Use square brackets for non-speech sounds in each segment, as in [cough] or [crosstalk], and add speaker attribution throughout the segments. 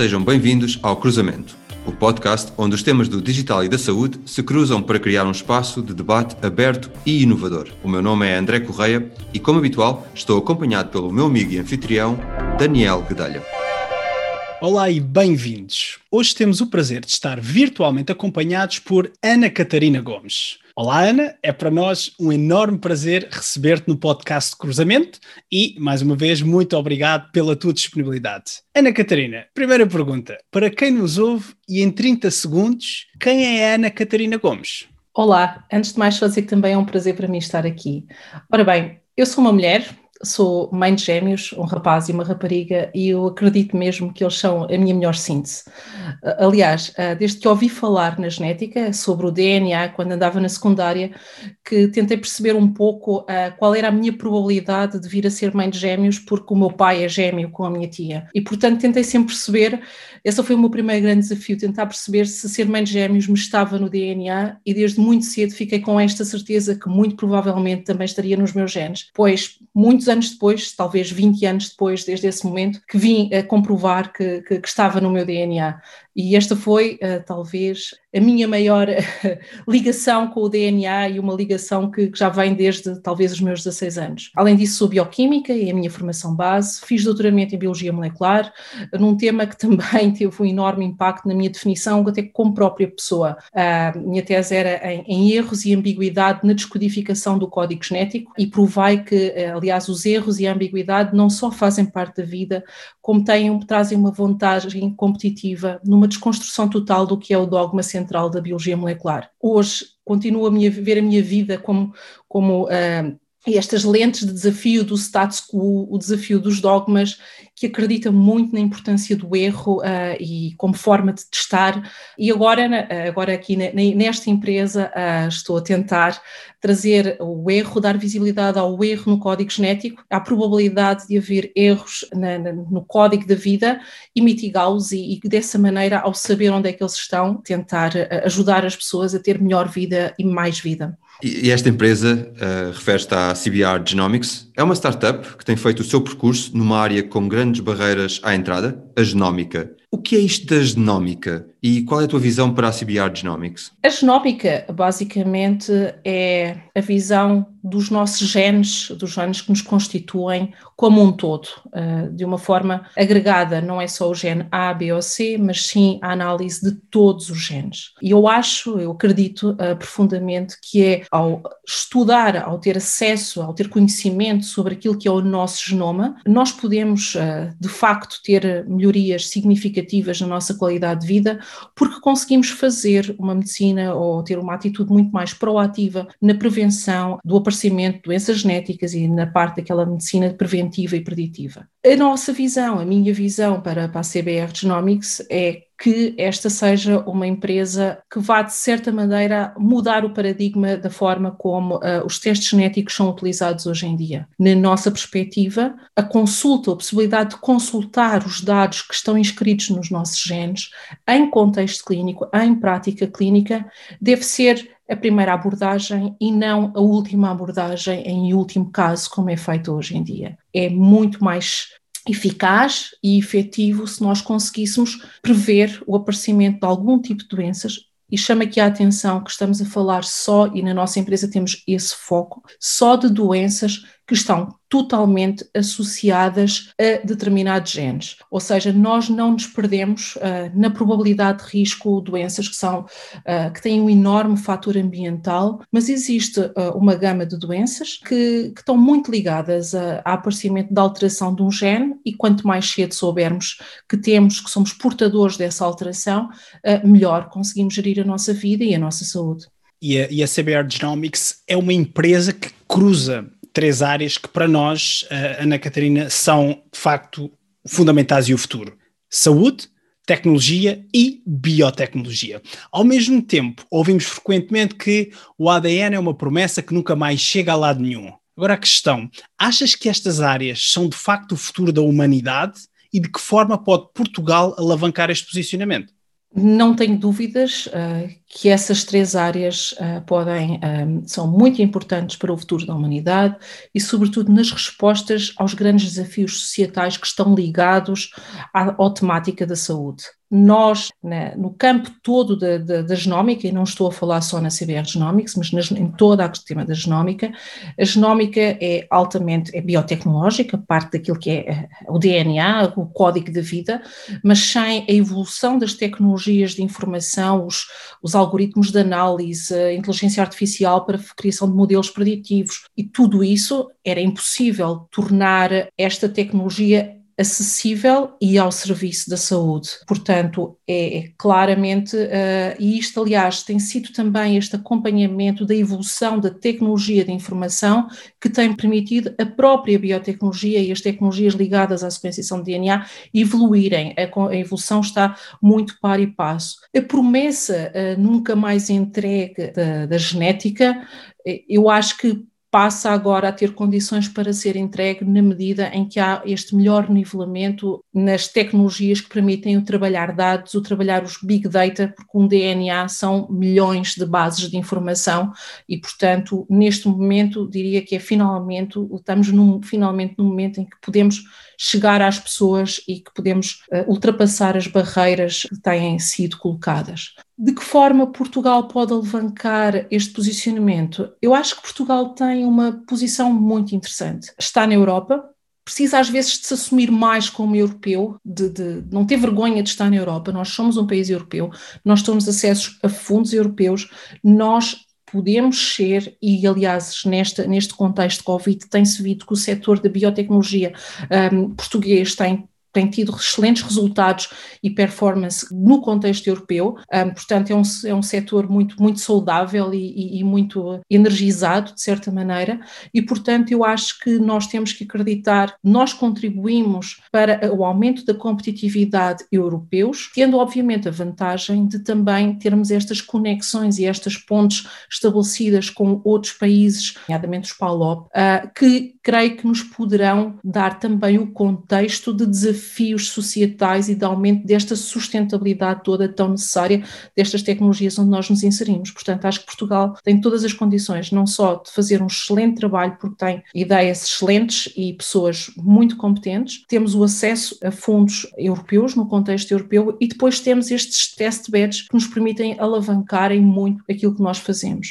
Speaker 1: sejam bem-vindos ao Cruzamento, o podcast onde os temas do digital e da saúde se cruzam para criar um espaço de debate aberto e inovador. O meu nome é André Correia e, como habitual, estou acompanhado pelo meu amigo e anfitrião, Daniel Guedalha.
Speaker 2: Olá e bem-vindos. Hoje temos o prazer de estar virtualmente acompanhados por Ana Catarina Gomes. Olá, Ana, é para nós um enorme prazer receber-te no podcast Cruzamento e, mais uma vez, muito obrigado pela tua disponibilidade. Ana Catarina, primeira pergunta. Para quem nos ouve e em 30 segundos, quem é a Ana Catarina Gomes?
Speaker 3: Olá, antes de mais, só dizer que também é um prazer para mim estar aqui. Ora bem, eu sou uma mulher, sou mãe de gêmeos, um rapaz e uma rapariga, e eu acredito mesmo que eles são a minha melhor síntese. Aliás, desde que ouvi falar na genética sobre o DNA, quando andava na secundária, que tentei perceber um pouco qual era a minha probabilidade de vir a ser mãe de gêmeos, porque o meu pai é gêmeo com a minha tia. E, portanto, tentei sempre perceber, esse foi o meu primeiro grande desafio, tentar perceber se ser mãe de gêmeos me estava no DNA, e desde muito cedo fiquei com esta certeza que muito provavelmente também estaria nos meus genes, pois muitos anos depois, talvez 20 anos depois, desde esse momento, que vim a comprovar que, que, que estava no meu DNA. E esta foi, uh, talvez, a minha maior [laughs] ligação com o DNA e uma ligação que, que, já vem desde talvez os meus 16 anos. Além disso, sou bioquímica e é a minha formação base, fiz doutoramento em biologia molecular, num tema que [laughs] também teve um enorme impacto na minha definição, até como própria pessoa. A minha tese era em, em erros e ambiguidade na descodificação do código genético e provai que, eh, aliás, os erros e a ambiguidade não só fazem parte da vida, como têm, trazem uma vantagem competitiva numa desconstrução total do que é o dogma central da biologia molecular. Hoje continuo a minha, ver a minha vida como, como uh, estas lentes de desafio do status quo, o desafio dos dogmas, que acredita muito na importância do erro uh, e como forma de testar. E agora, agora aqui nesta empresa, uh, estou a tentar trazer o erro, dar visibilidade ao erro no código genético, à probabilidade de haver erros na, na, no código da vida e mitigá-los e, e, dessa maneira, ao saber onde é que eles estão, tentar uh, ajudar as pessoas a ter melhor vida e mais vida.
Speaker 1: E esta empresa uh, refere-se à CBR Genomics. É uma startup que tem feito o seu percurso numa área com grandes barreiras à entrada, a genómica. O que é isto da genómica e qual é a tua visão para a CBR Genomics?
Speaker 3: A genómica, basicamente, é a visão dos nossos genes, dos genes que nos constituem como um todo, eh, de uma forma agregada, não é só o gene A, B ou C, mas sim a análise de todos os genes. E eu acho, eu acredito uh, profundamente que é ao estudar, ao ter acesso, ao ter conhecimento sobre aquilo que é o nosso genoma, nós podemos, uh, de facto, ter melhorias significativas na nossa qualidade de vida, porque conseguimos fazer uma medicina ou ter uma atitude muito mais proativa na prevenção do aparecimento de doenças genéticas e na parte daquela medicina preventiva e preditiva. A nossa visão, a minha visão para, para a CBR Genomics é que esta seja uma empresa que vá, de certa maneira, mudar o paradigma da forma como uh, os testes genéticos são utilizados hoje em dia. Na nossa perspectiva, a consulta, a possibilidade de consultar os dados que estão inscritos nos nossos genes em contexto clínico, em prática clínica, deve ser a primeira abordagem e não a última abordagem em último caso, como é feito hoje em dia. É muito mais eficaz e efetivo se nós conseguíssemos prever o aparecimento de algum tipo de doenças. E chama aqui a atenção que estamos a falar só, e na nossa empresa temos esse foco, só de doenças que estão totalmente associadas a determinados genes. Ou seja, nós não nos perdemos uh, na probabilidade de risco doenças que são uh, que têm um enorme fator ambiental, mas existe uh, uma gama de doenças que, que estão muito ligadas a, a aparecimento da alteração de um gene e quanto mais cedo soubermos que temos, que somos portadores dessa alteração, melhor conseguimos gerir a nossa vida e a nossa saúde.
Speaker 2: E a, e a CBR Genomics é uma empresa que cruza três áreas que para nós, uh, Ana Catarina, são de facto fundamentais e o futuro: saúde, tecnologia e biotecnologia. Ao mesmo tempo, ouvimos frequentemente que o ADN é uma promessa que nunca mais chega a lado nenhum. Agora a questão, achas que estas áreas são de facto o futuro da humanidade e de que forma pode Portugal alavancar este posicionamento?
Speaker 3: Não tenho dúvidas uh, que essas três áreas uh, podem, um, são muito importantes para o futuro da humanidade e, sobretudo, nas respostas aos grandes desafios societais que estão ligados à, à temática da saúde. Nós, né, no campo todo da, da, da, genómica, e não estou a falar só na CBR Genomics, mas nas, em toda a sistema da genómica, a genómica é altamente é biotecnológica, parte daquilo que é eh, o DNA, o código da vida, mas sem a evolução das tecnologias de informação, os, os algoritmos de análise, inteligência artificial para criação de modelos preditivos, e tudo isso era impossível tornar esta tecnologia acessível e ao serviço da saúde. Portanto, é, é claramente, uh, e isto, aliás, tem sido também este acompanhamento da evolução da tecnologia de informação que tem permitido a própria biotecnologia e as tecnologias ligadas à sequenciação de DNA evoluírem. A, a evolução está muito par e passo. A promessa uh, nunca mais entregue da, da genética, eh, eu acho que passa agora a ter condições para ser entregue na medida em que há este melhor nivelamento nas tecnologias que permitem o trabalhar dados, o trabalhar os big data, porque um DNA são milhões de bases de informação e, portanto, neste momento diria que é finalmente, estamos num, finalmente no momento em que podemos chegar às pessoas e que podemos uh, ultrapassar as barreiras que têm sido colocadas. De que forma Portugal pode alavancar este posicionamento? Eu acho que Portugal tem uma posição muito interessante. Está na Europa, precisa às vezes de se assumir mais como europeu, de, de, não ter vergonha de estar na Europa. Nós somos um país europeu, nós temos acesso a fundos europeus, nós podemos ser, e aliás, neste contexto de Covid, tem-se visto que o setor da biotecnologia um, português tem tem tido excelentes resultados e performance no contexto europeu, um, portanto é um, é um setor muito, muito saudável e, e, e, muito energizado, de certa maneira, e portanto eu acho que nós temos que acreditar, nós contribuímos para o aumento da competitividade europeus, tendo obviamente a vantagem de também termos estas conexões e estas pontes estabelecidas com outros países, nomeadamente os PALOP, uh, que creio que nos poderão dar também o contexto de desafio desafios societais e de aumento desta sustentabilidade toda tão necessária destas tecnologias onde nós nos inserimos. Portanto, acho que Portugal tem todas as condições, não só de fazer um excelente trabalho, porque tem ideias excelentes e pessoas muito competentes, temos o acesso a fundos europeus no contexto europeu e depois temos estes test beds que nos permitem alavancarem muito aquilo que nós fazemos.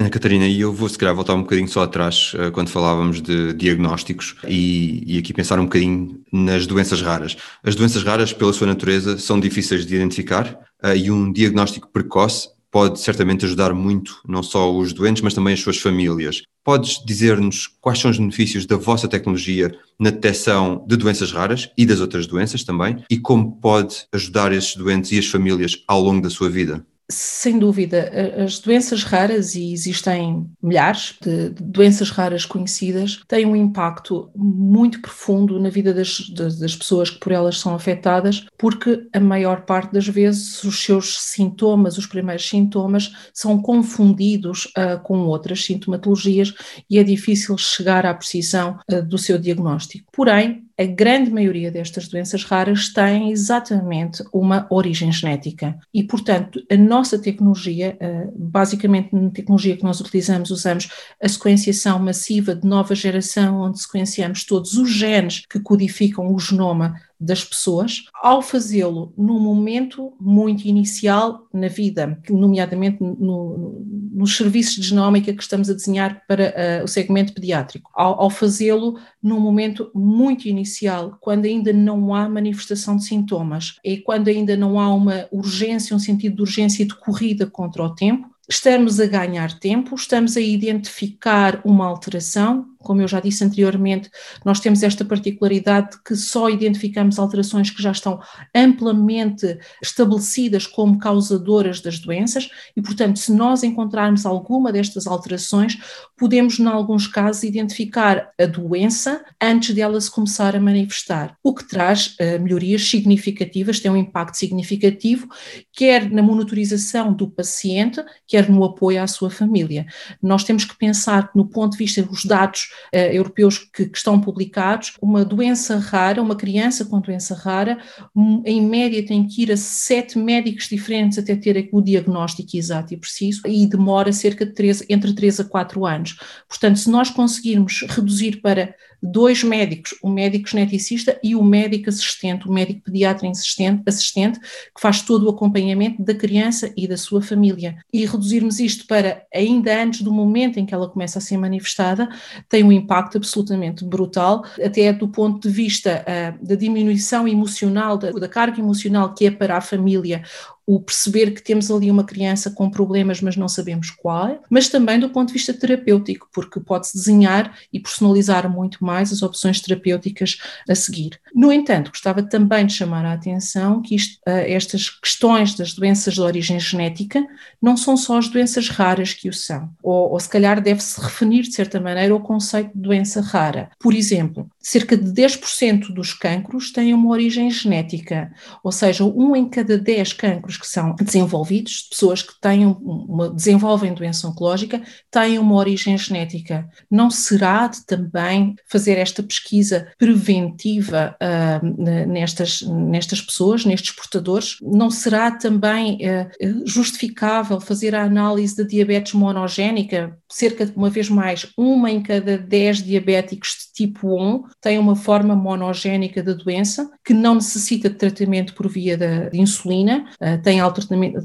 Speaker 1: Ana Catarina, e eu vou se calhar voltar um bocadinho só atrás, eh, quando falávamos de diagnósticos, e, e, aqui pensar um bocadinho nas doenças raras. As doenças raras, pela sua natureza, são difíceis de identificar uh, e um diagnóstico precoce pode certamente ajudar muito, não só os doentes, mas também as suas famílias. Podes dizer-nos quais são os benefícios da vossa tecnologia na detecção de doenças raras e das outras doenças também, e como pode ajudar esses doentes e as famílias ao longo da sua vida?
Speaker 3: Sem dúvida, as doenças raras, e existem milhares de doenças raras conhecidas, têm um impacto muito profundo na vida das, das pessoas que por elas são afetadas, porque a maior parte das vezes os seus sintomas, os primeiros sintomas, são confundidos uh, com outras sintomatologias e é difícil chegar à precisão uh, do seu diagnóstico. Porém, a grande maioria destas doenças raras tem exatamente uma origem genética. E, portanto, a nossa tecnologia, eh, basicamente na tecnologia que nós utilizamos, usamos a sequenciação massiva de nova geração, onde sequenciamos todos os genes que codificam o genoma das pessoas, ao fazê-lo num momento muito inicial na vida, nomeadamente no, no, nos serviços de genómica que estamos a desenhar para uh, o segmento pediátrico, ao, ao fazê-lo num momento muito inicial, quando ainda não há manifestação de sintomas, e quando ainda não há uma urgência, um sentido de urgência de corrida contra o tempo, estamos a ganhar tempo, estamos a identificar uma alteração, como eu já disse anteriormente, nós temos esta particularidade de que só identificamos alterações que já estão amplamente estabelecidas como causadoras das doenças e, portanto, se nós encontrarmos alguma destas alterações, podemos, em alguns casos, identificar a doença antes dela se começar a manifestar, o que traz uh, melhorias significativas, tem um impacto significativo, quer na monitorização do paciente, que quer no apoio à sua família. Nós temos que pensar que, no ponto de vista dos dados uh, europeus que, que, estão publicados, uma doença rara, uma criança com doença rara, um, em média tem que ir a sete médicos diferentes até ter o diagnóstico exato e preciso e demora cerca de três, entre 3 a 4 anos. Portanto, se nós conseguirmos reduzir para dois médicos, o médico geneticista e o médico assistente, o médico pediatra assistente, assistente, que faz todo o acompanhamento da criança e da sua família. E reduzirmos isto para ainda antes do momento em que ela começa a ser manifestada, tem um impacto absolutamente brutal, até do ponto de vista uh, da diminuição emocional, da, da carga emocional que é para a família o perceber que temos ali uma criança com problemas, mas não sabemos qual, mas também do ponto de vista terapêutico, porque pode-se desenhar e personalizar muito mais as opções terapêuticas a seguir. No entanto, gostava também de chamar a atenção que isto, eh, estas questões das doenças de origem genética não são só as doenças raras que o são, ou, ou se calhar deve-se referir de certa maneira ao conceito de doença rara. Por exemplo, cerca de 10% dos cancros têm uma origem genética, ou seja, um em cada 10 cancros que são desenvolvidos, pessoas que têm uma, desenvolvem doença oncológica, têm uma origem genética. Não será de também fazer esta pesquisa preventiva uh, nestas, nestas pessoas, nestes portadores? Não será também uh, justificável fazer a análise da diabetes monogénica? Cerca de, uma vez mais, uma em cada dez diabéticos de tipo 1 tem uma forma monogénica da doença que não necessita de tratamento por via de insulina, uh, tem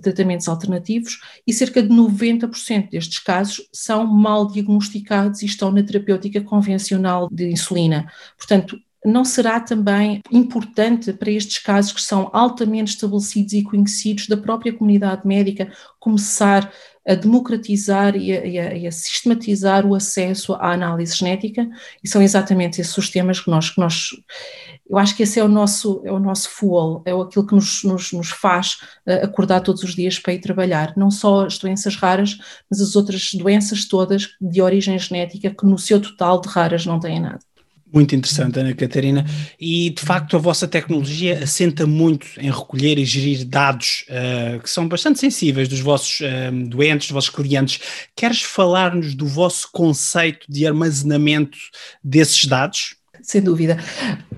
Speaker 3: tratamentos alternativos e cerca de 90% destes casos são mal diagnosticados e estão na terapêutica convencional de insulina. Portanto, não será também importante para estes casos que são altamente estabelecidos e conhecidos da própria comunidade médica começar a democratizar e a, e, a, e a, sistematizar o acesso à análise genética e são exatamente esses os temas que nós, que nós eu acho que esse é o nosso, é o nosso fuel, é aquilo que nos, nos, nos faz uh, acordar todos os dias para ir trabalhar, não só as doenças raras, mas as outras doenças todas de origem genética que no seu total de raras não têm nada.
Speaker 2: Muito interessante, Ana Catarina. E de facto a vossa tecnologia assenta muito em recolher e gerir dados uh, que são bastante sensíveis dos vossos uh, doentes, dos vossos clientes. Queres falar-nos do vosso conceito de armazenamento desses dados?
Speaker 3: Sem dúvida.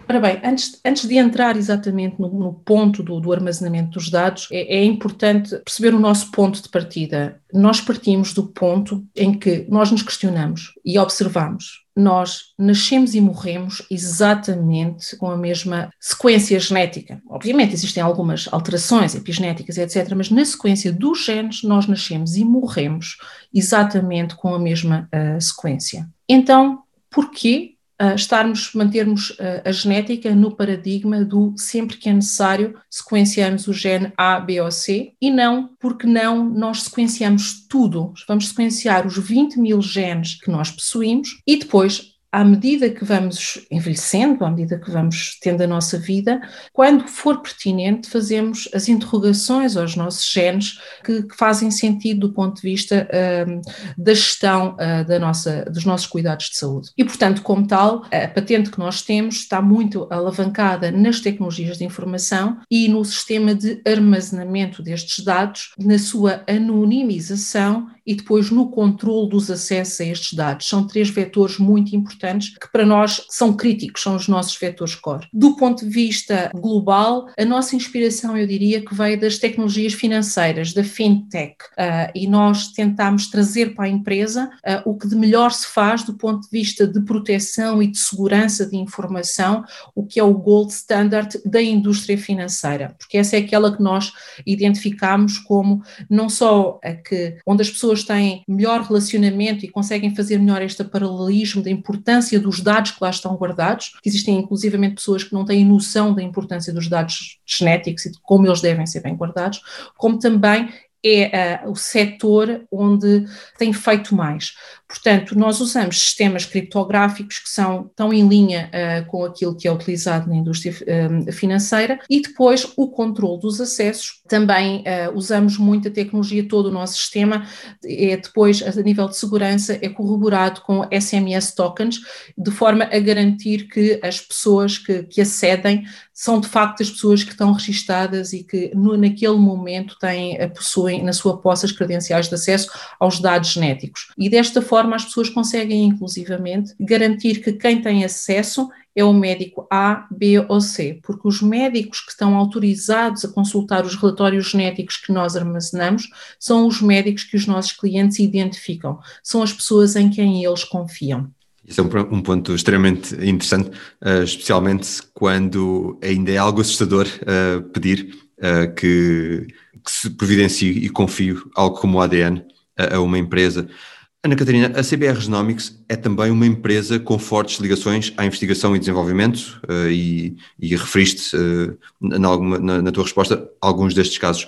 Speaker 3: Ora bem, antes, antes de entrar exatamente no, no ponto do, do, armazenamento dos dados, é, é, importante perceber o nosso ponto de partida. Nós partimos do ponto em que nós nos questionamos e observamos nós nascemos e morremos exatamente com a mesma sequência genética. Obviamente existem algumas alterações epigenéticas, etc., mas na sequência dos genes nós nascemos e morremos exatamente com a mesma uh, sequência. Então, porquê estarmos, mantermos a genética no paradigma do sempre que é necessário sequenciarmos o gene A, B ou C e não porque não nós sequenciamos tudo. Vamos sequenciar os 20 mil genes que nós possuímos e depois à medida que vamos envelhecendo, à medida que vamos tendo a nossa vida, quando for pertinente, fazemos as interrogações aos nossos genes que, que fazem sentido do ponto de vista uh, da gestão uh, da nossa, dos nossos cuidados de saúde. E, portanto, como tal, a patente que nós temos está muito alavancada nas tecnologias de informação e no sistema de armazenamento destes dados, na sua anonimização e depois no controle dos acessos a estes dados. São três vetores muito importantes que para nós são críticos, são os nossos vetores core. Do ponto de vista global, a nossa inspiração, eu diria, que veio das tecnologias financeiras, da fintech, uh, e nós tentámos trazer para a empresa uh, o que de melhor se faz do ponto de vista de proteção e de segurança de informação, o que é o gold standard da indústria financeira, porque essa é aquela que nós identificamos como não só a que onde as pessoas pessoas têm melhor relacionamento e conseguem fazer melhor este paralelismo da importância dos dados que lá estão guardados, existem inclusivamente pessoas que não têm noção da importância dos dados genéticos e de como eles devem ser bem guardados, como também é uh, o setor onde tem feito mais. Portanto, nós usamos sistemas criptográficos que são tão em linha uh, com aquilo que é utilizado na indústria uh, financeira e depois o controle dos acessos. Também uh, usamos muita tecnologia, todo o nosso sistema é depois, a nível de segurança, é corroborado com SMS tokens, de forma a garantir que as pessoas que, que acedem são de facto as pessoas que estão registadas e que no, naquele momento têm, possuem na sua posse as credenciais de acesso aos dados genéticos. E desta forma as pessoas conseguem inclusivamente garantir que quem tem acesso é o médico A, B ou C, porque os médicos que estão autorizados a consultar os relatórios genéticos que nós armazenamos são os médicos que os nossos clientes identificam, são as pessoas em quem eles confiam.
Speaker 1: Isso é um, ponto extremamente interessante, uh, especialmente quando ainda é algo assustador uh, pedir uh, que, que, se providencie e confie algo como o ADN a uma empresa. Ana Catarina, a CBR Genomics é também uma empresa com fortes ligações à investigação e desenvolvimento e, e referiste na, na, na tua resposta alguns destes casos.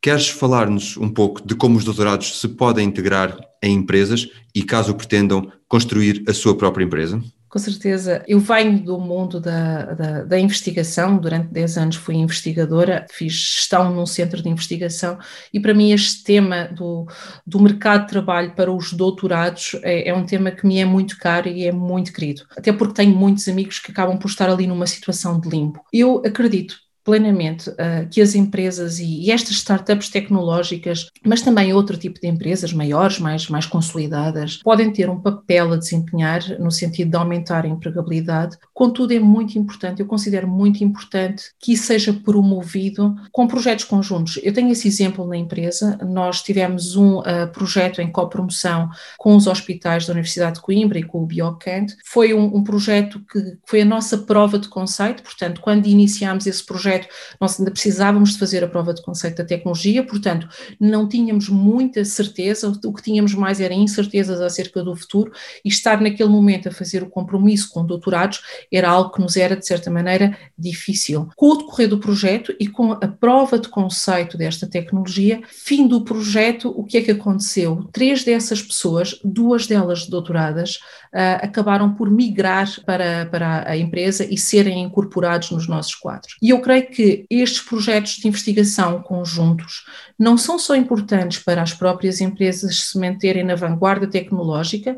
Speaker 1: Queres falar-nos um pouco de como os doutorados se podem integrar em empresas e, caso pretendam, construir a sua própria empresa?
Speaker 3: Com certeza. Eu venho do mundo da, da, da, investigação, durante 10 anos fui investigadora, fiz gestão num centro de investigação e para mim este tema do, do mercado de trabalho para os doutorados é, é um tema que me é muito caro e é muito querido, até porque tenho muitos amigos que acabam por estar ali numa situação de limbo. Eu acredito plenamente uh, que as empresas e, e, estas startups tecnológicas, mas também outro tipo de empresas maiores, mais, mais consolidadas, podem ter um papel a desempenhar no sentido de aumentar a empregabilidade. Contudo, é muito importante, eu considero muito importante que isso seja promovido com projetos conjuntos. Eu tenho esse exemplo na empresa, nós tivemos um uh, projeto em copromoção com os hospitais da Universidade de Coimbra e com o Biocant. Foi um, um projeto que foi a nossa prova de conceito, portanto, quando iniciámos esse projeto, nós ainda precisávamos de fazer a prova de conceito da tecnologia, portanto, não tínhamos muita certeza, o que tínhamos mais era incertezas acerca do futuro e estar naquele momento a fazer o compromisso com doutorados era algo que nos era, de certa maneira, difícil. Com o decorrer do projeto e com a prova de conceito desta tecnologia, fim do projeto, o que é que aconteceu? Três dessas pessoas, duas delas doutoradas, uh, acabaram por migrar para, para a empresa e serem incorporados nos nossos quadros. E eu creio que estes projetos de investigação conjuntos não são só importantes para as próprias empresas se manterem na vanguarda tecnológica,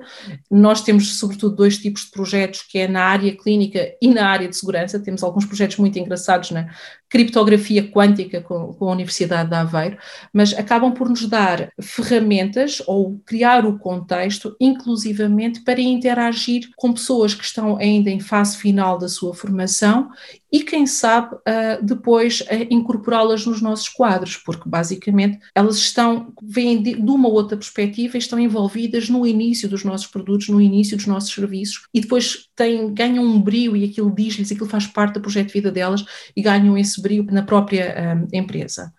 Speaker 3: nós temos sobretudo dois tipos de projetos, que é na área clínica e na área de segurança, temos alguns projetos muito engraçados na criptografia quântica com, com a Universidade de Aveiro, mas acabam por nos dar ferramentas ou criar o contexto, inclusivamente para interagir com pessoas que estão ainda em fase final da sua formação e, quem sabe, uh, depois uh, incorporá-las nos nossos quadros, porque basicamente elas estão, vêm de, uma outra perspectiva e estão envolvidas no início dos nossos produtos, no início dos nossos serviços e depois têm, ganham um brilho e aquilo diz-lhes, aquilo faz parte do projeto de vida delas e ganham esse brilho na própria uh, empresa.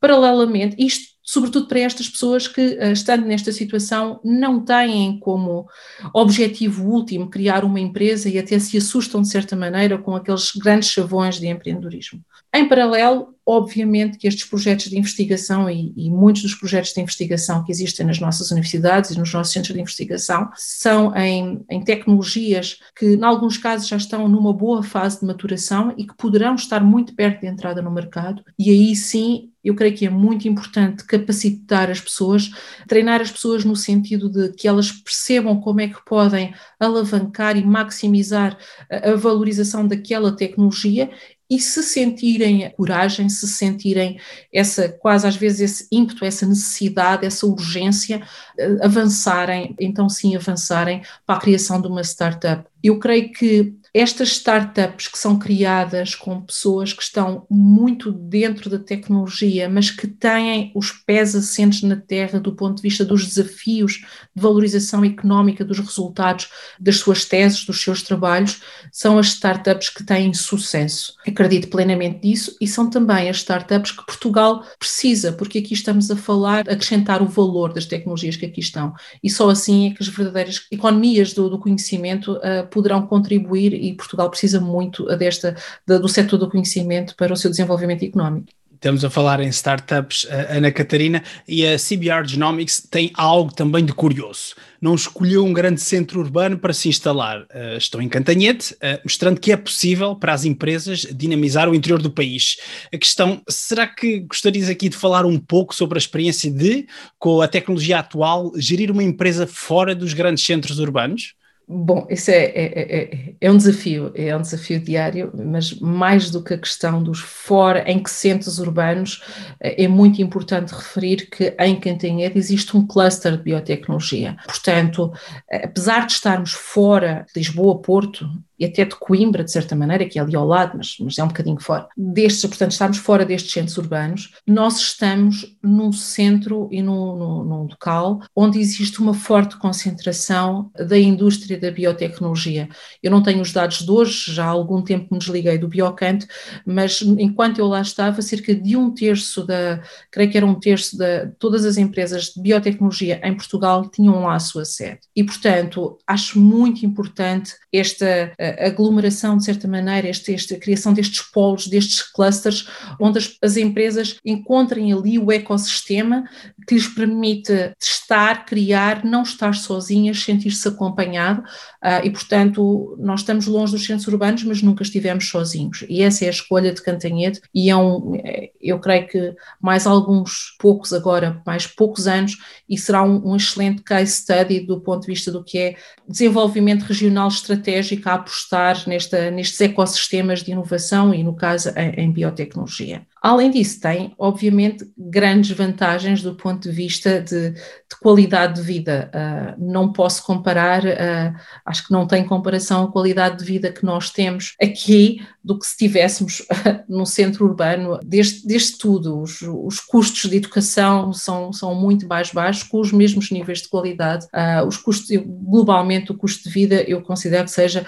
Speaker 3: Paralelamente, isto sobretudo para estas pessoas que, eh, estando nesta situação, não têm como objetivo último criar uma empresa e até se assustam de certa maneira com aqueles grandes chavões de empreendedorismo. Em paralelo, obviamente que estes projetos de investigação e, e, muitos dos projetos de investigação que existem nas nossas universidades e nos nossos centros de investigação são em, em tecnologias que, em alguns casos, já estão numa boa fase de maturação e que poderão estar muito perto de entrada no mercado, e aí sim eu creio que é muito importante capacitar as pessoas, treinar as pessoas no sentido de que elas percebam como é que podem alavancar e maximizar a, valorização daquela tecnologia e se sentirem coragem, se sentirem essa quase às vezes esse ímpeto, essa necessidade, essa urgência, eh, avançarem, então sim avançarem para a criação de uma startup. Eu creio que estas startups que são criadas com pessoas que estão muito dentro da tecnologia, mas que têm os pés assentes na terra do ponto de vista dos desafios de valorização económica dos resultados das suas teses, dos seus trabalhos, são as startups que têm sucesso. Acredito plenamente nisso e são também as startups que Portugal precisa, porque aqui estamos a falar, acrescentar o valor das tecnologias que aqui estão. E só assim é que as verdadeiras economias do, do conhecimento uh, poderão contribuir e Portugal precisa muito desta, do setor do conhecimento para o seu desenvolvimento económico.
Speaker 2: Estamos a falar em startups, Ana Catarina, e a CBR Genomics tem algo também de curioso. Não escolheu um grande centro urbano para se instalar. Uh, estão em Cantanhete, uh, mostrando que é possível para as empresas dinamizar o interior do país. A questão, será que gostarias aqui de falar um pouco sobre a experiência de, com a tecnologia atual, gerir uma empresa fora dos grandes centros urbanos?
Speaker 3: Bom, isso é, é, é, é, um desafio, é um desafio diário, mas mais do que a questão dos fora, em que centros urbanos, é muito importante referir que em Cantanhede existe um cluster de biotecnologia. Portanto, apesar de estarmos fora de Lisboa, Porto, e até de Coimbra, de certa maneira, que é ali ao lado, mas, mas é um bocadinho fora. Destes, portanto, estamos fora destes centros urbanos, nós estamos num centro e num, num, num local onde existe uma forte concentração da indústria da biotecnologia. Eu não tenho os dados de hoje, já há algum tempo me desliguei do Biocante, mas enquanto eu lá estava, cerca de um terço da, creio que era um terço de todas as empresas de biotecnologia em Portugal tinham lá a sua sede. E, portanto, acho muito importante esta aglomeração, de certa maneira, este, esta criação destes polos, destes clusters, onde as, as empresas encontrem ali o ecossistema que lhes permite testar, criar, não estar sozinhas, sentir-se acompanhado uh, e, portanto, nós estamos longe dos centros urbanos, mas nunca estivemos sozinhos. E essa é a escolha de Cantanhede e é um, é, eu creio que mais alguns poucos agora, mais poucos anos, e será um, um excelente case study do ponto de vista do que é desenvolvimento regional estratégico a apostar nesta, nestes ecossistemas de inovação e, no caso, em, em biotecnologia. Além disso, tem, obviamente, grandes vantagens do ponto de vista de, de qualidade de vida. Uh, não posso comparar, uh, acho que não tem comparação a qualidade de vida que nós temos aqui do que se estivéssemos uh, no centro urbano. Desde, desde tudo, os, os, custos de educação são, são muito mais baixos, com os mesmos níveis de qualidade. os custos, globalmente, o custo de vida eu considero que seja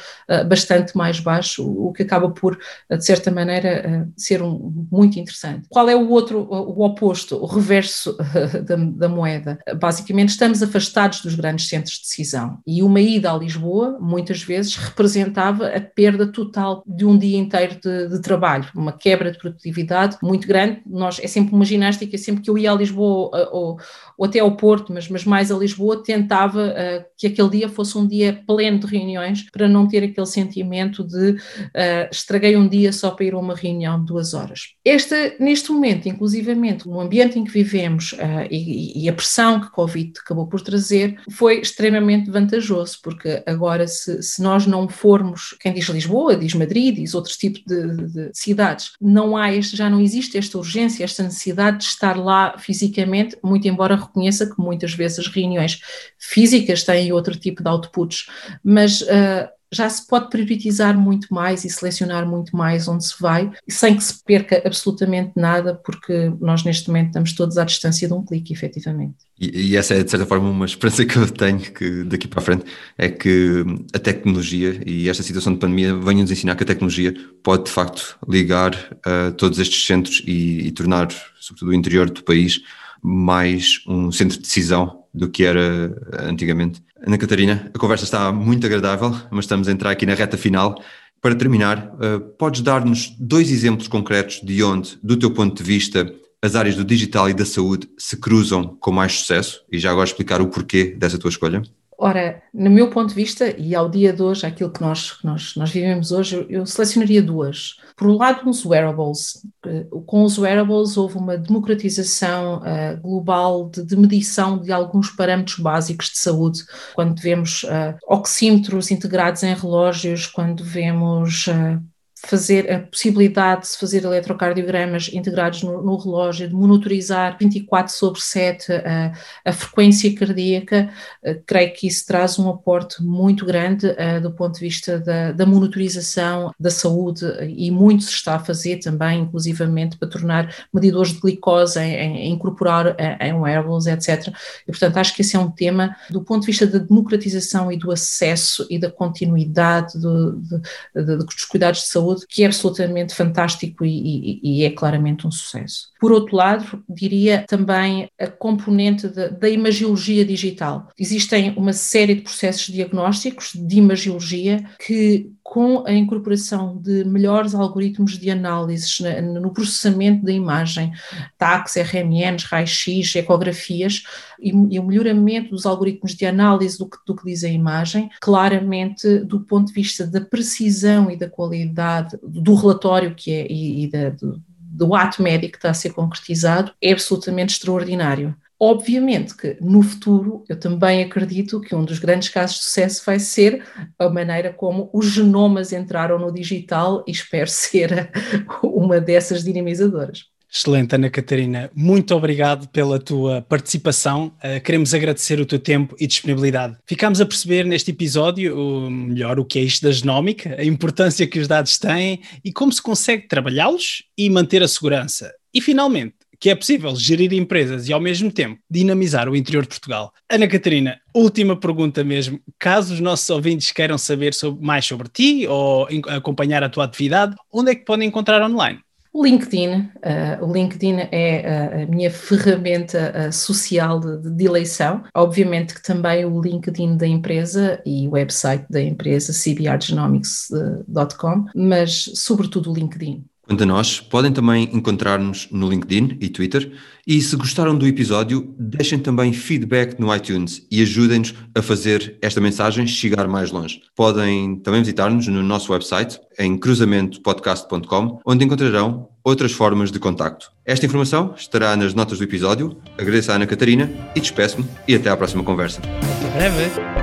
Speaker 3: bastante mais baixo, o que acaba por, de certa maneira, ser um, muito interessante. Qual é o outro, o oposto, o reverso [laughs] da, da, moeda? Basicamente, estamos afastados dos grandes centros de decisão e uma ida a Lisboa, muitas vezes, representava a perda total de um dia inteiro de, de trabalho, uma quebra de produtividade muito grande. Nós, é sempre uma ginástica, sempre que eu ia a Lisboa ou, ou até ao Porto, mas, mas mais a Lisboa, tentava uh, que aquele dia fosse um dia pleno de reuniões para não ter aquele sentimento de uh, estraguei um dia só para ir a uma reunião de duas horas. Este neste momento, inclusivamente, no ambiente em que vivemos uh, e, e, a pressão que Covid acabou por trazer, foi extremamente vantajoso, porque agora, se, se nós não formos, quem diz Lisboa, diz Madrid, diz outros tipos de, de, de cidades, não há este, já não existe esta urgência, esta necessidade de estar lá fisicamente, muito embora reconheça que muitas vezes as reuniões físicas têm outro tipo de outputs, mas uh, já se pode priorizar muito mais e selecionar muito mais onde se vai, sem que se perca absolutamente nada, porque nós neste momento estamos todos à distância de um clique, efetivamente.
Speaker 1: E, e essa é, de certa forma, uma esperança [laughs] que eu tenho que daqui para a frente, é que a tecnologia e esta situação de pandemia venham nos ensinar que a tecnologia pode, de facto, ligar uh, todos estes centros e, e tornar, sobretudo, o interior do país mais um centro de decisão do que era antigamente. Ana Catarina, a conversa está muito agradável, mas estamos a entrar aqui na reta final. Para terminar, uh, podes dar-nos dois exemplos concretos de onde, do teu ponto de vista, as áreas do digital e da saúde se cruzam com mais sucesso? E já agora explicar o porquê dessa tua escolha?
Speaker 3: Ora, no meu ponto de vista, e ao dia de hoje, aquilo que nós, nós, nós vivemos hoje, eu selecionaria duas. Por um lado, os wearables. Eh, com os wearables houve uma democratização uh, global de, de, medição de alguns parâmetros básicos de saúde. Quando vemos uh, oxímetros integrados em relógios, quando vemos uh, fazer a possibilidade de se fazer eletrocardiogramas integrados no, no relógio, de monitorizar 24 sobre 7 a, a frequência cardíaca, uh, creio que isso traz um aporte muito grande uh, do ponto de vista da, da, monitorização da saúde e muito se está a fazer também, inclusivamente, para tornar medidores de glicose, em, em incorporar em, eh, em wearables, etc. E, portanto, acho que esse é um tema do ponto de vista da democratização e do acesso e da continuidade do, de, de, dos cuidados de saúde que é absolutamente fantástico e, e, e é claramente um sucesso. Por outro lado, diria também a componente da, da imagiologia digital. Existem uma série de processos diagnósticos de imagiologia que com a incorporação de melhores algoritmos de análise no processamento da imagem, TACs, RMNs, raio-x, ecografias, e, e, o melhoramento dos algoritmos de análise do que, do que diz a imagem, claramente do ponto de vista da precisão e da qualidade do relatório que é e, e da, do, do ato médico que está a ser concretizado, é absolutamente extraordinário. Obviamente que no futuro eu também acredito que um dos grandes casos de sucesso vai ser a maneira como os genomas entraram no digital e espero [laughs] ser uma dessas dinamizadoras.
Speaker 2: Excelente, Ana Catarina. Muito obrigado pela tua participação. Uh, queremos agradecer o teu tempo e disponibilidade. Ficámos a perceber neste episódio, o, melhor, o que é isto da genómica, a importância que os dados têm e como se consegue trabalhá-los e manter a segurança. E, finalmente, que é possível gerir empresas e ao mesmo tempo dinamizar o interior de Portugal. Ana Catarina, última pergunta mesmo. Caso os nossos ouvintes queiram saber sobre, mais sobre ti ou acompanhar a tua atividade, onde é que podem encontrar online?
Speaker 3: O LinkedIn, uh, o LinkedIn é uh, a minha ferramenta uh, social de, de, eleição. Obviamente que também o LinkedIn da empresa e o website da empresa, cbrgenomics.com, mas sobretudo o LinkedIn.
Speaker 1: Quanto a nós, podem também encontrar-nos no LinkedIn e Twitter. E se gostaram do episódio, deixem também feedback no iTunes e ajudem-nos a fazer esta mensagem chegar mais longe. Podem também visitar-nos no nosso website em cruzamentopodcast.com, onde encontrarão outras formas de contacto. Esta informação estará nas notas do episódio. Agradeço à Ana Catarina e despeço-me e até à próxima conversa.
Speaker 2: Até breve.